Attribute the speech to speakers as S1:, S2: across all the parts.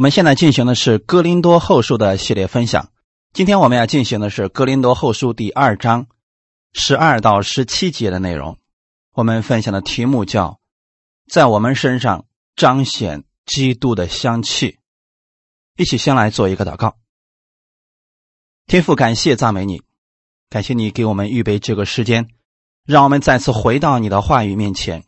S1: 我们现在进行的是《哥林多后书》的系列分享。今天我们要进行的是《哥林多后书》第二章十二到十七节的内容。我们分享的题目叫“在我们身上彰显基督的香气”。一起先来做一个祷告。天父，感谢赞美你，感谢你给我们预备这个时间，让我们再次回到你的话语面前。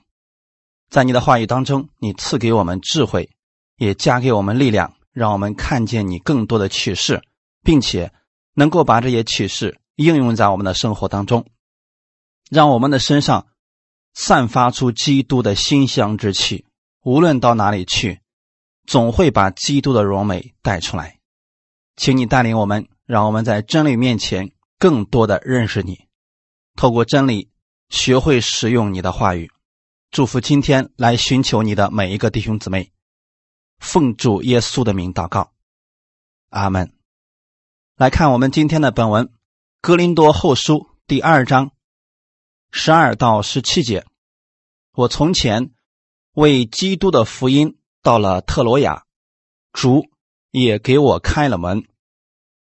S1: 在你的话语当中，你赐给我们智慧。也加给我们力量，让我们看见你更多的启示，并且能够把这些启示应用在我们的生活当中，让我们的身上散发出基督的馨香之气。无论到哪里去，总会把基督的荣美带出来。请你带领我们，让我们在真理面前更多的认识你，透过真理学会使用你的话语。祝福今天来寻求你的每一个弟兄姊妹。奉主耶稣的名祷告，阿门。来看我们今天的本文，《哥林多后书》第二章十二到十七节。我从前为基督的福音到了特罗亚，主也给我开了门。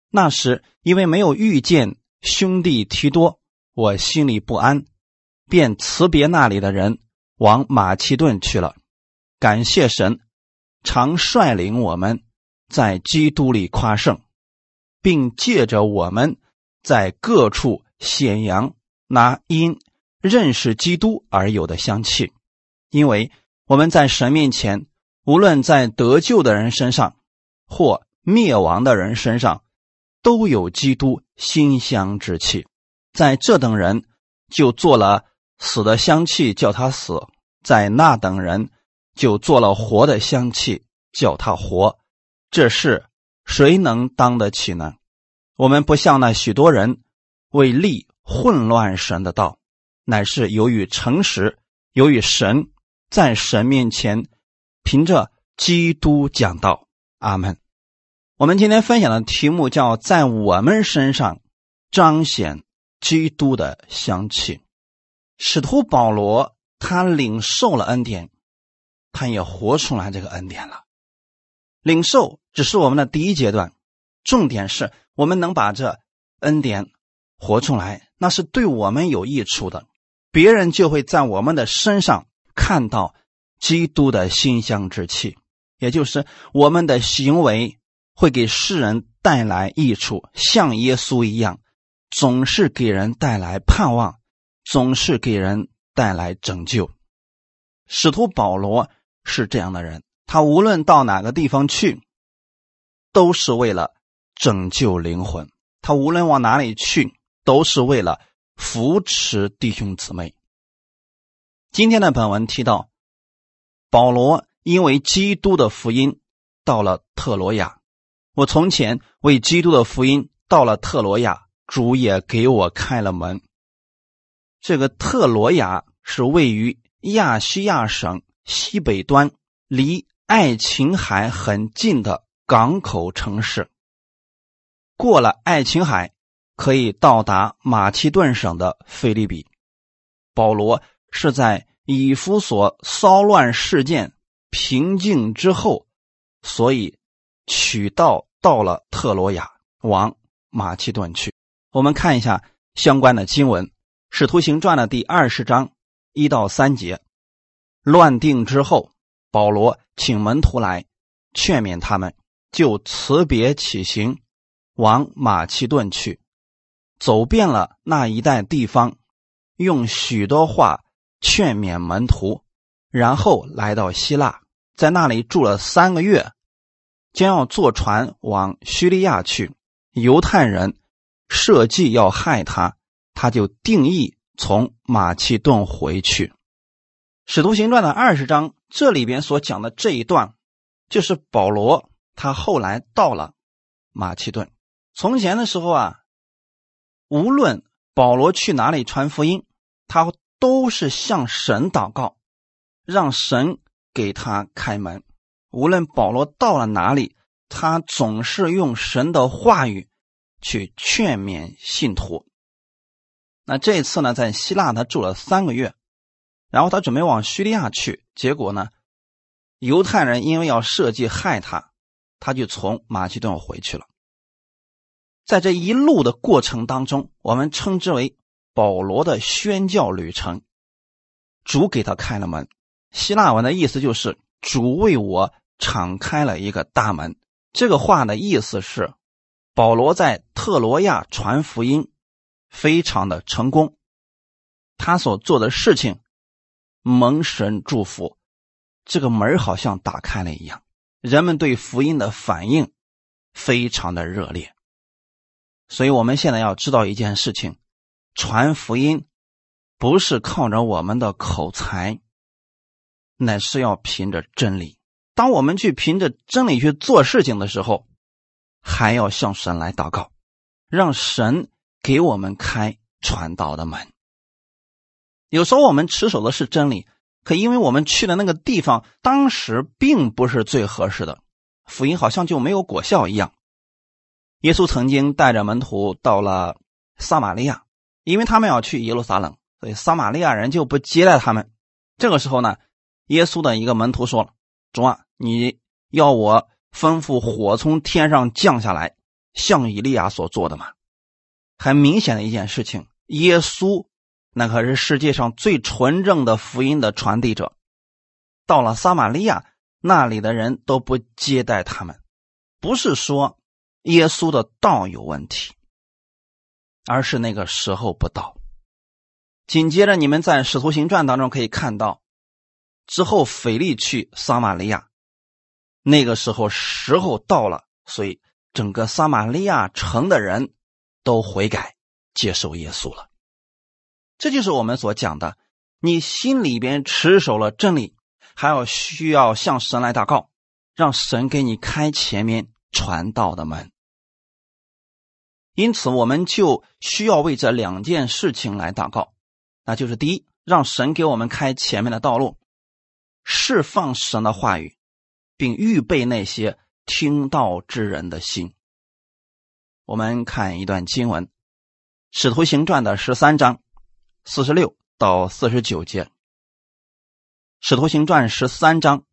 S1: 那时因为没有遇见兄弟提多，我心里不安，便辞别那里的人，往马其顿去了。感谢神。常率领我们在基督里夸胜，并借着我们在各处显扬那因认识基督而有的香气，因为我们在神面前，无论在得救的人身上或灭亡的人身上，都有基督馨香之气。在这等人就做了死的香气，叫他死；在那等人。就做了活的香气，叫他活，这事谁能当得起呢？我们不像那许多人为利混乱神的道，乃是由于诚实，由于神在神面前凭着基督讲道。阿门。我们今天分享的题目叫“在我们身上彰显基督的香气”。使徒保罗他领受了恩典。他也活出来这个恩典了。领受只是我们的第一阶段，重点是我们能把这恩典活出来，那是对我们有益处的。别人就会在我们的身上看到基督的馨香之气，也就是我们的行为会给世人带来益处，像耶稣一样，总是给人带来盼望，总是给人带来拯救。使徒保罗。是这样的人，他无论到哪个地方去，都是为了拯救灵魂；他无论往哪里去，都是为了扶持弟兄姊妹。今天的本文提到，保罗因为基督的福音到了特罗亚。我从前为基督的福音到了特罗亚，主也给我开了门。这个特罗亚是位于亚细亚省。西北端离爱琴海很近的港口城市，过了爱琴海可以到达马其顿省的菲利比。保罗是在以弗所骚乱事件平静之后，所以取道到了特罗亚，往马其顿去。我们看一下相关的经文，《使徒行传》的第二十章一到三节。乱定之后，保罗请门徒来劝勉他们，就辞别起行，往马其顿去，走遍了那一带地方，用许多话劝勉门徒，然后来到希腊，在那里住了三个月，将要坐船往叙利亚去。犹太人设计要害他，他就定义从马其顿回去。《使徒行传》的二十章，这里边所讲的这一段，就是保罗他后来到了马其顿。从前的时候啊，无论保罗去哪里传福音，他都是向神祷告，让神给他开门。无论保罗到了哪里，他总是用神的话语去劝勉信徒。那这次呢，在希腊他住了三个月。然后他准备往叙利亚去，结果呢，犹太人因为要设计害他，他就从马其顿回去了。在这一路的过程当中，我们称之为保罗的宣教旅程。主给他开了门，希腊文的意思就是主为我敞开了一个大门。这个话的意思是，保罗在特罗亚传福音非常的成功，他所做的事情蒙神祝福，这个门好像打开了一样，人们对福音的反应非常的热烈。所以，我们现在要知道一件事情：传福音不是靠着我们的口才，乃是要凭着真理。当我们去凭着真理去做事情的时候，还要向神来祷告，让神给我们开传道的门。有时候我们持守的是真理，可因为我们去的那个地方当时并不是最合适的，福音好像就没有果效一样。耶稣曾经带着门徒到了撒玛利亚，因为他们要去耶路撒冷，所以撒玛利亚人就不接待他们。这个时候呢，耶稣的一个门徒说了：“主啊，你要我吩咐火从天上降下来，像以利亚所做的吗？”很明显的一件事情，耶稣那可是世界上最纯正的福音的传递者。到了撒玛利亚，那里的人都不接待他们，不是说。耶稣的道有问题，而是那个时候不到。紧接着，你们在《使徒行传》当中可以看到，之后腓力去撒玛利亚，那个时候时候到了，所以整个撒玛利亚城的人都悔改接受耶稣了。这就是我们所讲的：你心里边持守了真理，还要需要向神来祷告，让神给你开前面传道的门。因此，我们就需要为这两件事情来祷告，那就是第一，让神给我们开前面的道路，释放神的话语，并预备那些听道之人的心。我们看一段经文，《使徒行传》的十三章四十六到四十九节，《使徒行传》十三章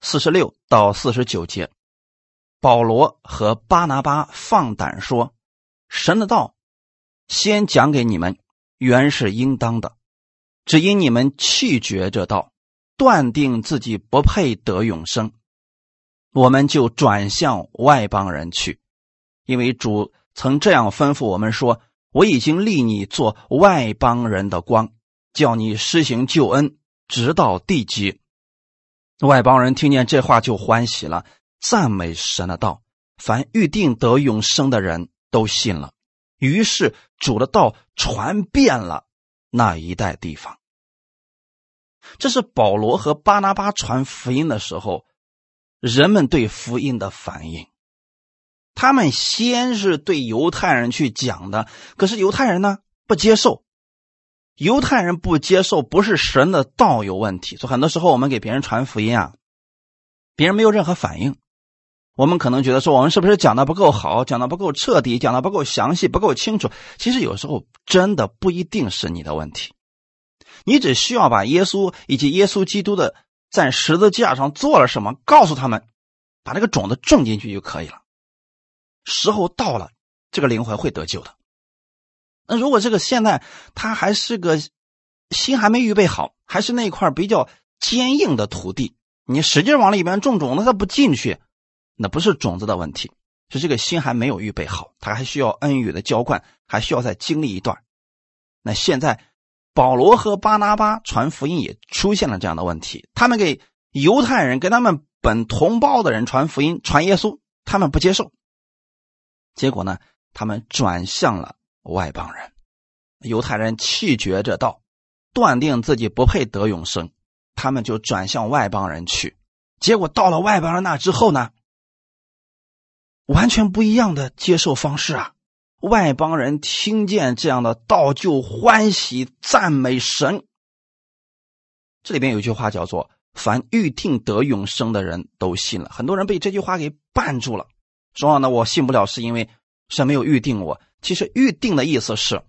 S1: 四十六到四十九节，保罗和巴拿巴放胆说。神的道，先讲给你们，原是应当的；只因你们弃绝这道，断定自己不配得永生，我们就转向外邦人去。因为主曾这样吩咐我们说：“我已经立你做外邦人的光，叫你施行救恩，直到地极。”外邦人听见这话就欢喜了，赞美神的道。凡预定得永生的人。都信了，于是主的道传遍了那一带地方。这是保罗和巴拿巴传福音的时候，人们对福音的反应。他们先是对犹太人去讲的，可是犹太人呢不接受。犹太人不接受，不是神的道有问题。所以很多时候我们给别人传福音啊，别人没有任何反应。我们可能觉得说，我们是不是讲的不够好，讲的不够彻底，讲的不够详细，不够清楚？其实有时候真的不一定是你的问题，你只需要把耶稣以及耶稣基督的在十字架上做了什么，告诉他们，把这个种子种进去就可以了。时候到了，这个灵魂会得救的。那如果这个现在他还是个心还没预备好，还是那块比较坚硬的土地，你使劲往里边种种子，它不进去。那不是种子的问题，是这个心还没有预备好，他还需要恩雨的浇灌，还需要再经历一段。那现在保罗和巴拿巴传福音也出现了这样的问题，他们给犹太人、跟他们本同胞的人传福音、传耶稣，他们不接受。结果呢，他们转向了外邦人，犹太人气绝这道，断定自己不配得永生，他们就转向外邦人去。结果到了外邦人那之后呢？完全不一样的接受方式啊！外邦人听见这样的道就欢喜赞美神。这里边有一句话叫做“凡预定得永生的人都信了”，很多人被这句话给绊住了，说：“呢，我信不了，是因为神没有预定我。”其实预定的意思是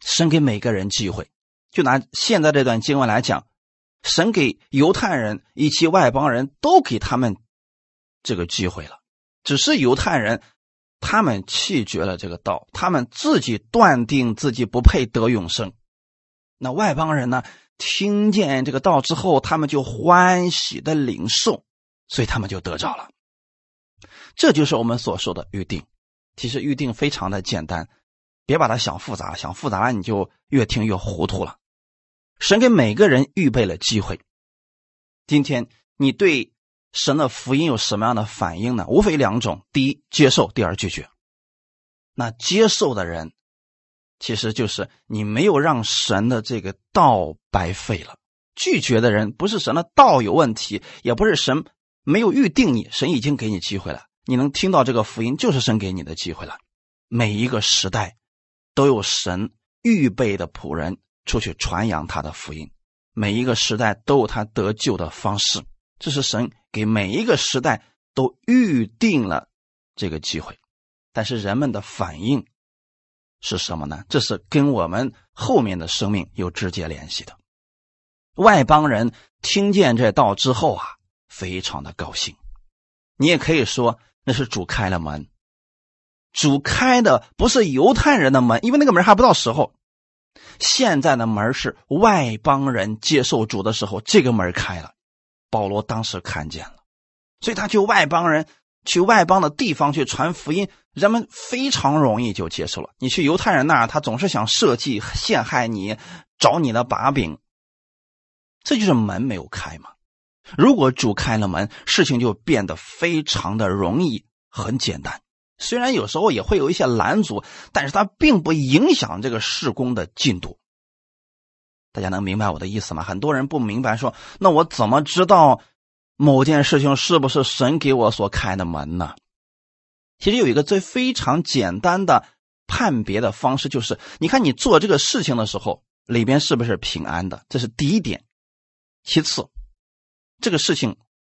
S1: 神给每个人机会。就拿现在这段经文来讲，神给犹太人以及外邦人都给他们这个机会了。只是犹太人，他们弃绝了这个道，他们自己断定自己不配得永生。那外邦人呢？听见这个道之后，他们就欢喜的领受，所以他们就得着了。这就是我们所说的预定。其实预定非常的简单，别把它想复杂，想复杂了你就越听越糊涂了。神给每个人预备了机会。今天你对神的福音有什么样的反应呢？无非两种：第一，接受；第二，拒绝。那接受的人，其实就是你没有让神的这个道白费了；拒绝的人，不是神的道有问题，也不是神没有预定你，神已经给你机会了。你能听到这个福音，就是神给你的机会了。每一个时代都有神预备的仆人出去传扬他的福音，每一个时代都有他得救的方式。这是神给每一个时代都预定了这个机会，但是人们的反应是什么呢？这是跟我们后面的生命有直接联系的。外邦人听见这道之后啊，非常的高兴。你也可以说。那是主开了门，主开的不是犹太人的门，因为那个门还不到时候。现在的门是外邦人接受主的时候，这个门开了。保罗当时看见了，所以他去外邦人、去外邦的地方去传福音，人们非常容易就接受了。你去犹太人那，他总是想设计陷害你，找你的把柄，这就是门没有开嘛。如果主开了门，事情就变得非常的容易，很简单。虽然有时候也会有一些拦阻，但是它并不影响这个事工的进度。大家能明白我的意思吗？很多人不明白，说那我怎么知道某件事情是不是神给我所开的门呢？其实有一个最非常简单的判别的方式，就是你看你做这个事情的时候，里边是不是平安的？这是第一点。其次。这个事情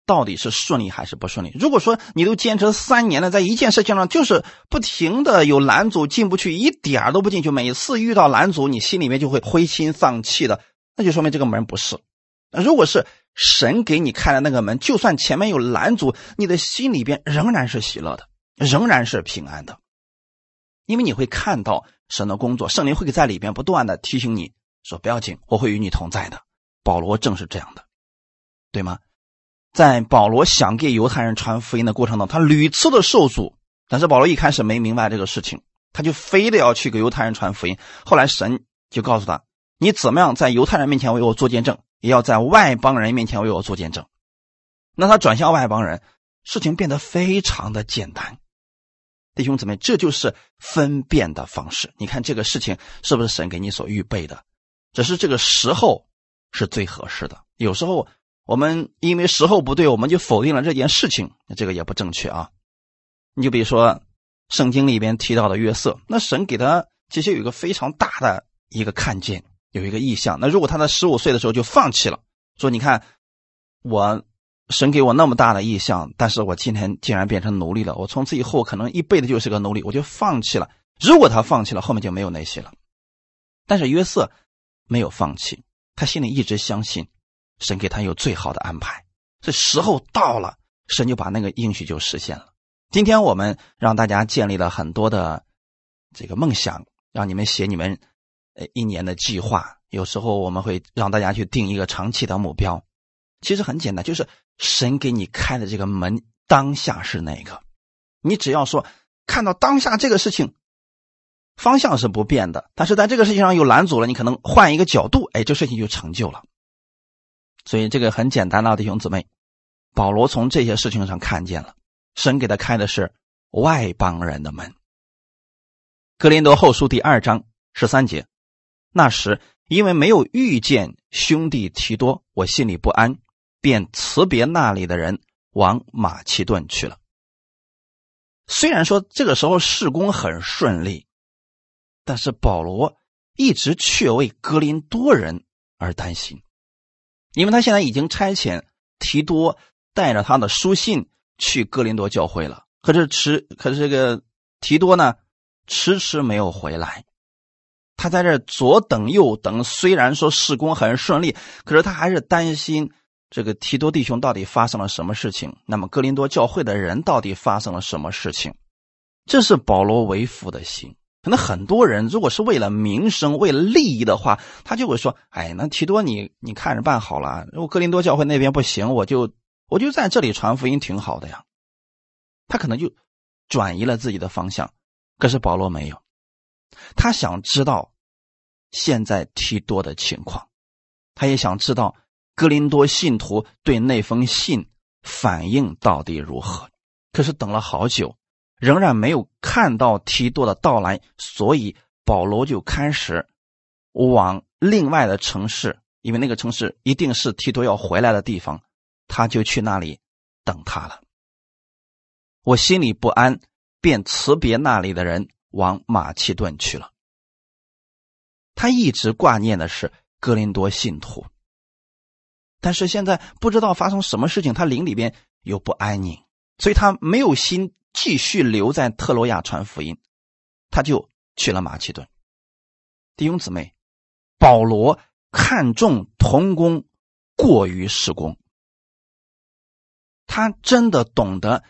S1: 到底是顺利还是不顺利？如果说你都坚持三年了，在一件事情上就是不停的有拦阻进不去，一点都不进去，每次遇到拦阻，你心里面就会灰心丧气的，那就说明这个门不是。如果是神给你开了那个门，就算前面有拦阻，你的心里边仍然是喜乐的，仍然是平安的，因为你会看到神的工作，圣灵会在里边不断的提醒你说：“不要紧，我会与你同在的。”保罗正是这样的。对吗？在保罗想给犹太人传福音的过程当中，他屡次的受阻，但是保罗一开始没明白这个事情，他就非得要去给犹太人传福音。后来神就告诉他：“你怎么样在犹太人面前为我做见证，也要在外邦人面前为我做见证。”那他转向外邦人，事情变得非常的简单。弟兄姊妹，这就是分辨的方式。你看这个事情是不是神给你所预备的？只是这个时候是最合适的。有时候。我们因为时候不对，我们就否定了这件事情，这个也不正确啊。你就比如说圣经里边提到的约瑟，那神给他其实有一个非常大的一个看见，有一个意向。那如果他在十五岁的时候就放弃了，说你看我神给我那么大的意向，但是我今天竟然变成奴隶了，我从此以后可能一辈子就是个奴隶，我就放弃了。如果他放弃了，后面就没有那些了。但是约瑟没有放弃，他心里一直相信。神给他有最好的安排，这时候到了，神就把那个应许就实现了。今天我们让大家建立了很多的这个梦想，让你们写你们呃一年的计划。有时候我们会让大家去定一个长期的目标。其实很简单，就是神给你开的这个门当下是哪个，你只要说看到当下这个事情方向是不变的，但是在这个事情上有拦阻了，你可能换一个角度，哎，这事情就成就了。所以这个很简单的弟兄姊妹，保罗从这些事情上看见了，神给他开的是外邦人的门。格林多后书第二章十三节，那时因为没有遇见兄弟提多，我心里不安，便辞别那里的人，往马其顿去了。虽然说这个时候事工很顺利，但是保罗一直却为格林多人而担心。因为他现在已经差遣提多带着他的书信去哥林多教会了，可是迟，可是这个提多呢，迟迟没有回来。他在这左等右等，虽然说事工很顺利，可是他还是担心这个提多弟兄到底发生了什么事情？那么哥林多教会的人到底发生了什么事情？这是保罗为父的心。可能很多人如果是为了名声、为了利益的话，他就会说：“哎，那提多你你看着办好了。如果哥林多教会那边不行，我就我就在这里传福音挺好的呀。”他可能就转移了自己的方向。可是保罗没有，他想知道现在提多的情况，他也想知道。格林多信徒对那封信反应到底如何？可是等了好久，仍然没有看到提多的到来，所以保罗就开始往另外的城市，因为那个城市一定是提多要回来的地方，他就去那里等他了。我心里不安，便辞别那里的人，往马其顿去了。他一直挂念的是格林多信徒。但是现在不知道发生什么事情，他灵里边又不安宁，所以他没有心继续留在特洛亚传福音，他就去了马其顿。弟兄姊妹，保罗看重童工过于事工，他真的懂得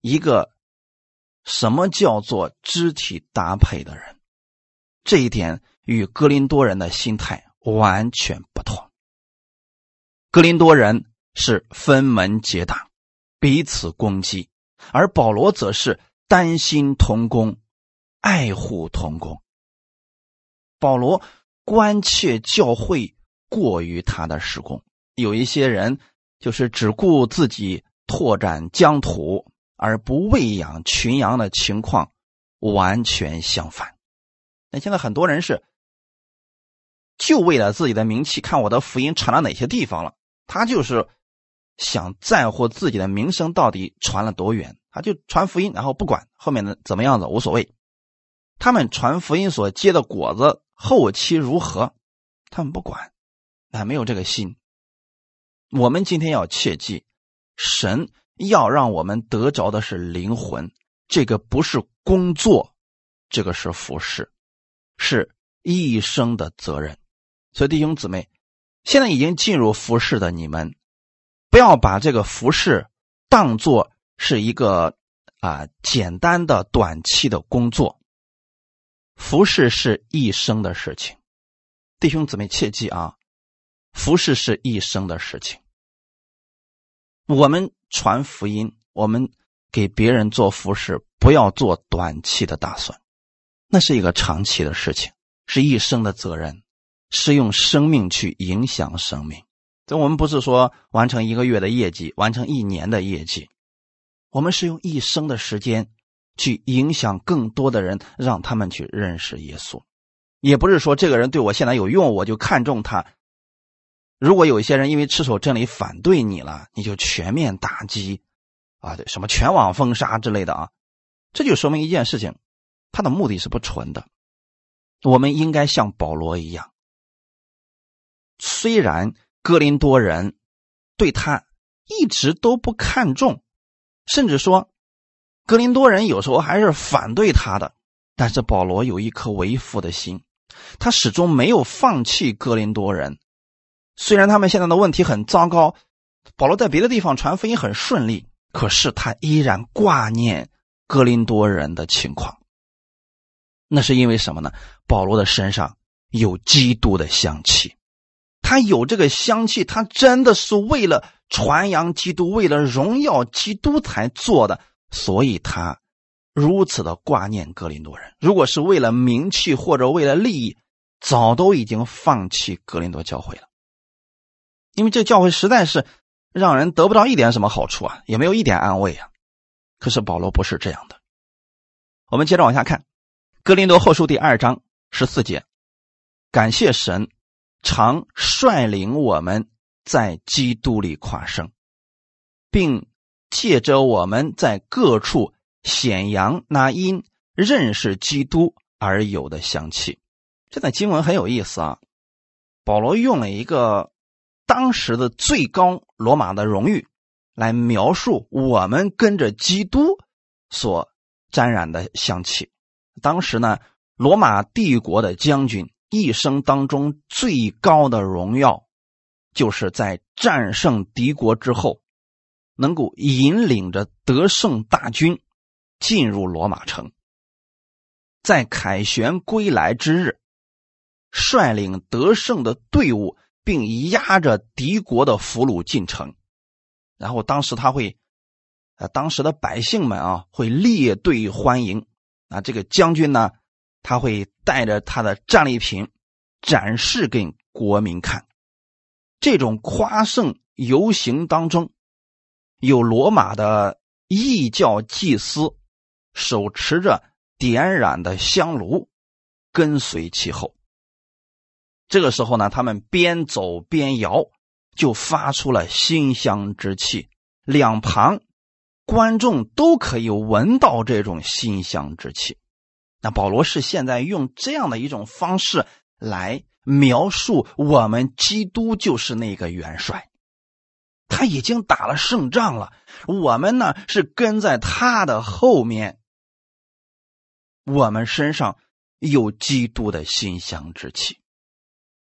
S1: 一个什么叫做肢体搭配的人，这一点与格林多人的心态完全不同。格林多人是分门结党，彼此攻击，而保罗则是担心同工，爱护同工。保罗关切教会过于他的施工，有一些人就是只顾自己拓展疆土，而不喂养群羊的情况完全相反。那现在很多人是就为了自己的名气，看我的福音传到哪些地方了。他就是想在乎自己的名声到底传了多远，他就传福音，然后不管后面的怎么样子无所谓。他们传福音所结的果子后期如何，他们不管，那没有这个心。我们今天要切记，神要让我们得着的是灵魂，这个不是工作，这个是服侍，是一生的责任。所以弟兄姊妹。现在已经进入服饰的你们，不要把这个服饰当做是一个啊简单的短期的工作。服饰是一生的事情，弟兄姊妹切记啊，服饰是一生的事情。我们传福音，我们给别人做服饰，不要做短期的打算，那是一个长期的事情，是一生的责任。是用生命去影响生命，这我们不是说完成一个月的业绩，完成一年的业绩，我们是用一生的时间去影响更多的人，让他们去认识耶稣。也不是说这个人对我现在有用，我就看重他。如果有一些人因为持守真理反对你了，你就全面打击，啊，对，什么全网封杀之类的啊，这就说明一件事情，他的目的是不纯的。我们应该像保罗一样。虽然哥林多人对他一直都不看重，甚至说哥林多人有时候还是反对他的，但是保罗有一颗为父的心，他始终没有放弃哥林多人。虽然他们现在的问题很糟糕，保罗在别的地方传福音很顺利，可是他依然挂念哥林多人的情况。那是因为什么呢？保罗的身上有基督的香气。他有这个香气，他真的是为了传扬基督，为了荣耀基督才做的，所以他如此的挂念格林多人。如果是为了名气或者为了利益，早都已经放弃格林多教会了。因为这教会实在是让人得不到一点什么好处啊，也没有一点安慰啊。可是保罗不是这样的。我们接着往下看，《格林多后书》第二章十四节，感谢神。常率领我们在基督里夸胜，并借着我们在各处显扬那因认识基督而有的香气。这段经文很有意思啊！保罗用了一个当时的最高罗马的荣誉来描述我们跟着基督所沾染的香气。当时呢，罗马帝国的将军。一生当中最高的荣耀，就是在战胜敌国之后，能够引领着得胜大军进入罗马城，在凯旋归来之日，率领得胜的队伍，并压着敌国的俘虏进城。然后当时他会，呃，当时的百姓们啊会列队欢迎啊，这个将军呢，他会带着他的战利品展示给国民看。这种夸胜游行当中，有罗马的异教祭司手持着点燃的香炉，跟随其后。这个时候呢，他们边走边摇，就发出了馨香之气。两旁观众都可以闻到这种馨香之气。那保罗是现在用这样的一种方式来。描述我们基督就是那个元帅，他已经打了胜仗了。我们呢是跟在他的后面，我们身上有基督的馨香之气。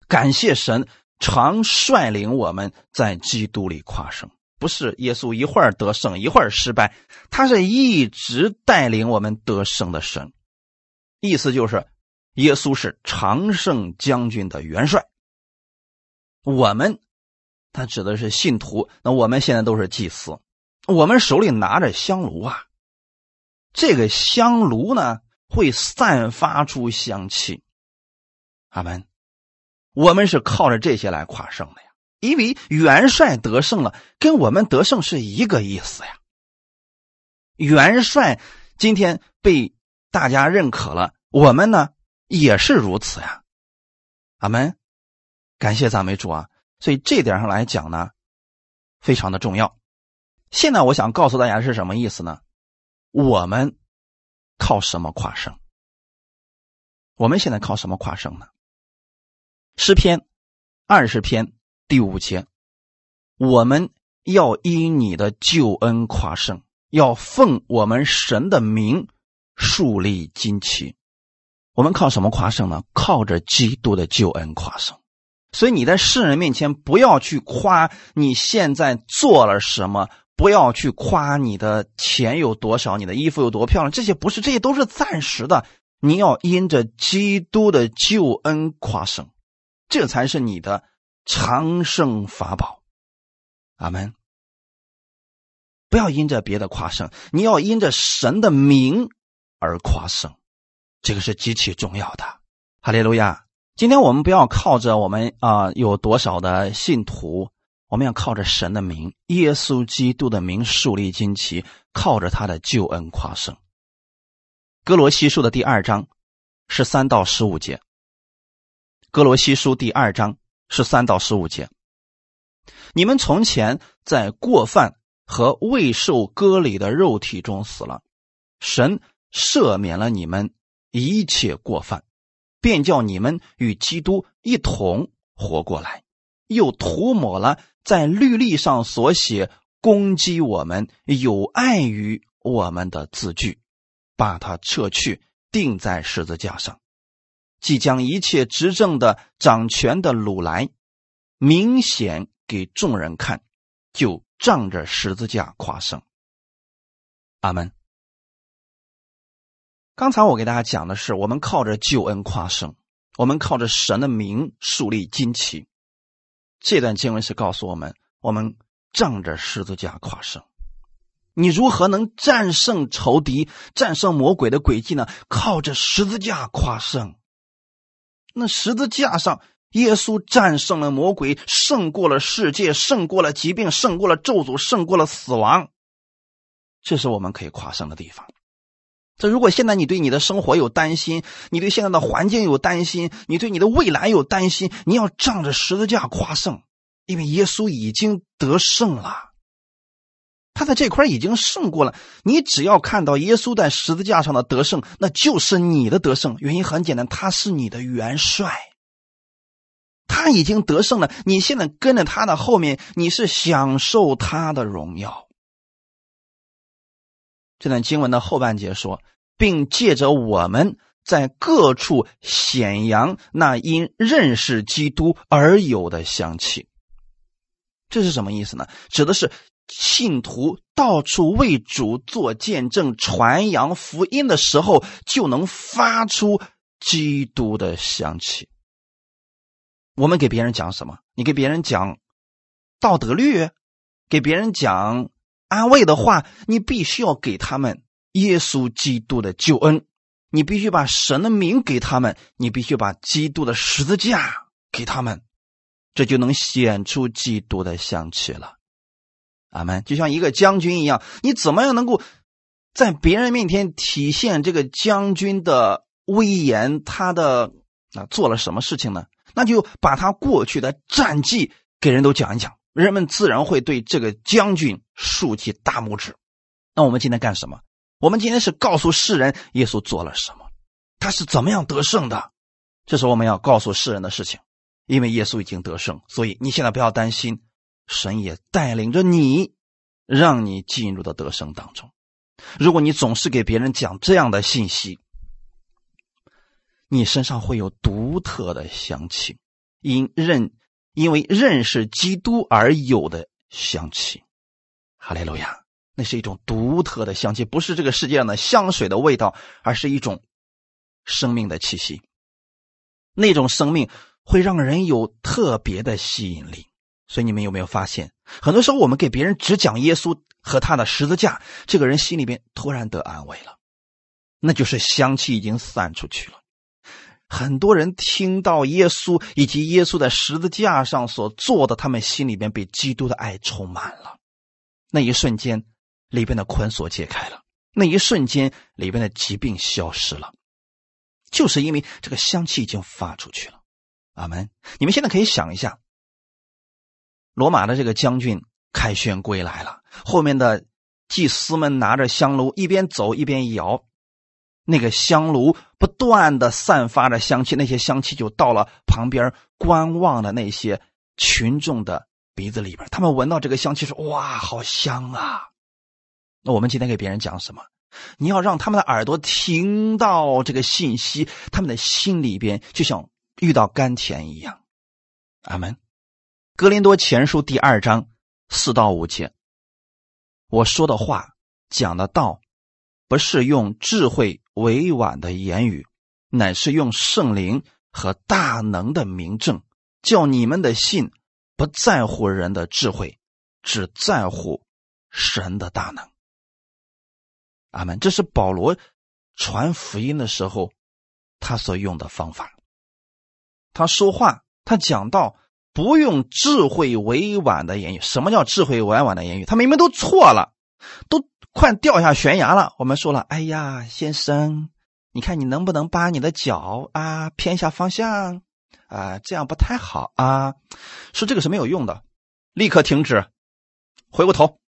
S1: 感谢神常率领我们在基督里夸胜，不是耶稣一会儿得胜一会儿失败，他是一直带领我们得胜的神。意思就是。耶稣是常胜将军的元帅，我们，他指的是信徒。那我们现在都是祭司，我们手里拿着香炉啊，这个香炉呢会散发出香气。阿门。我们是靠着这些来跨胜的呀，因为元帅得胜了，跟我们得胜是一个意思呀。元帅今天被大家认可了，我们呢？也是如此呀，阿门，感谢赞美主啊！所以这点上来讲呢，非常的重要。现在我想告诉大家是什么意思呢？我们靠什么夸胜？我们现在靠什么夸胜呢？诗篇二十篇第五节，我们要因你的救恩夸胜，要奉我们神的名树立旌旗。我们靠什么夸胜呢？靠着基督的救恩夸胜。所以你在世人面前不要去夸你现在做了什么，不要去夸你的钱有多少，你的衣服有多漂亮，这些不是，这些都是暂时的。你要因着基督的救恩夸胜，这才是你的长生法宝。阿门。不要因着别的夸胜，你要因着神的名而夸胜。这个是极其重要的，哈利路亚！今天我们不要靠着我们啊有多少的信徒，我们要靠着神的名，耶稣基督的名树立旌旗，靠着他的救恩夸胜。哥罗西书的第二章十三到十五节，哥罗西书第二章十三到十五节，你们从前在过犯和未受割礼的肉体中死了，神赦免了你们。一切过犯，便叫你们与基督一同活过来，又涂抹了在律例上所写攻击我们、有碍于我们的字句，把它撤去，钉在十字架上，即将一切执政的、掌权的掳来，明显给众人看，就仗着十字架夸胜。阿门。刚才我给大家讲的是，我们靠着救恩夸胜，我们靠着神的名树立旌旗。这段经文是告诉我们，我们仗着十字架夸胜。你如何能战胜仇敌、战胜魔鬼的诡计呢？靠着十字架夸胜。那十字架上，耶稣战胜了魔鬼，胜过了世界，胜过了疾病，胜过了咒诅，胜过了死亡。这是我们可以夸胜的地方。这如果现在你对你的生活有担心，你对现在的环境有担心，你对你的未来有担心，你要仗着十字架夸胜，因为耶稣已经得胜了，他在这块已经胜过了。你只要看到耶稣在十字架上的得胜，那就是你的得胜。原因很简单，他是你的元帅，他已经得胜了。你现在跟着他的后面，你是享受他的荣耀。这段经文的后半节说，并借着我们在各处显扬那因认识基督而有的香气。这是什么意思呢？指的是信徒到处为主做见证、传扬福音的时候，就能发出基督的香气。我们给别人讲什么？你给别人讲道德律，给别人讲安慰的话，你必须要给他们耶稣基督的救恩，你必须把神的名给他们，你必须把基督的十字架给他们。这就能显出基督的香气了，阿门。就像一个将军一样，你怎么样能够在别人面前体现这个将军的威严？他的啊做了什么事情呢？那就把他过去的战绩给人都讲一讲，人们自然会对这个将军竖起大拇指。那我们今天干什么？我们今天是告诉世人耶稣做了什么，他是怎么样得胜的，这是我们要告诉世人的事情。因为耶稣已经得胜，所以你现在不要担心，神也带领着你，让你进入到得胜当中。如果你总是给别人讲这样的信息，你身上会有独特的香气，因认因为认识基督而有的香气。哈利路亚，那是一种独特的香气，不是这个世界上的香水的味道，而是一种生命的气息，那种生命。会让人有特别的吸引力，所以你们有没有发现，很多时候我们给别人只讲耶稣和他的十字架，这个人心里边突然得安慰了，那就是香气已经散出去了。很多人听到耶稣以及耶稣在十字架上所做的，他们心里边被基督的爱充满了，那一瞬间里边的捆锁解开了，那一瞬间里边的疾病消失了，就是因为这个香气已经发出去了。阿门！你们现在可以想一下，罗马的这个将军凯旋归来了，后面的祭司们拿着香炉，一边走一边摇，那个香炉不断的散发着香气，那些香气就到了旁边观望的那些群众的鼻子里边，他们闻到这个香气说：“哇，好香啊！”那我们今天给别人讲什么？你要让他们的耳朵听到这个信息，他们的心里边就像。遇到甘甜一样，阿门。格林多前书第二章四到五节，我说的话讲的道，不是用智慧委婉的言语，乃是用圣灵和大能的明证，叫你们的信不在乎人的智慧，只在乎神的大能。阿门。这是保罗传福音的时候他所用的方法。他说话，他讲道，不用智慧委婉的言语。什么叫智慧委婉的言语？他明明都错了，都快掉下悬崖了。我们说了，哎呀，先生，你看你能不能把你的脚啊偏一下方向啊？这样不太好啊。说这个是没有用的，立刻停止，回过头。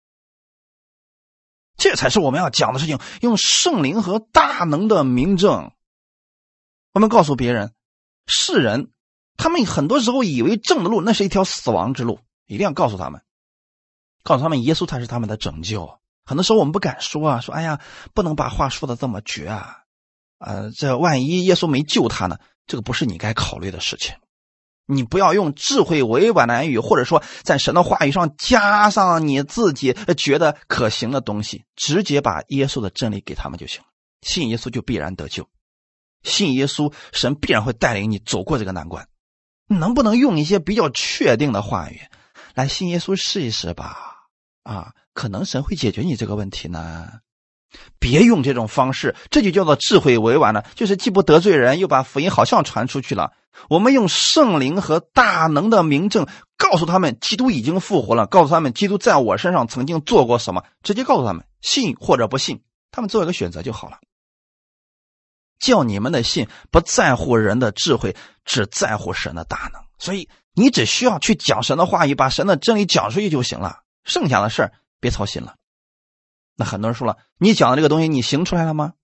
S1: 这才是我们要讲的事情。用圣灵和大能的明证，我们告诉别人，世人。他们很多时候以为正的路那是一条死亡之路，一定要告诉他们，告诉他们耶稣才是他们的拯救。很多时候我们不敢说啊，说哎呀，不能把话说的这么绝啊，呃，这万一耶稣没救他呢？这个不是你该考虑的事情。你不要用智慧委婉的言语，或者说在神的话语上加上你自己觉得可行的东西，直接把耶稣的真理给他们就行。信耶稣就必然得救，信耶稣，神必然会带领你走过这个难关。能不能用一些比较确定的话语来信耶稣试一试吧？啊，可能神会解决你这个问题呢。别用这种方式，这就叫做智慧委婉了，就是既不得罪人，又把福音好像传出去了。我们用圣灵和大能的明证告诉他们，基督已经复活了，告诉他们基督在我身上曾经做过什么，直接告诉他们，信或者不信，他们做一个选择就好了。叫你们的信不在乎人的智慧，只在乎神的大能。所以你只需要去讲神的话语，把神的真理讲出去就行了。剩下的事儿别操心了。那很多人说了，你讲的这个东西你行出来了吗？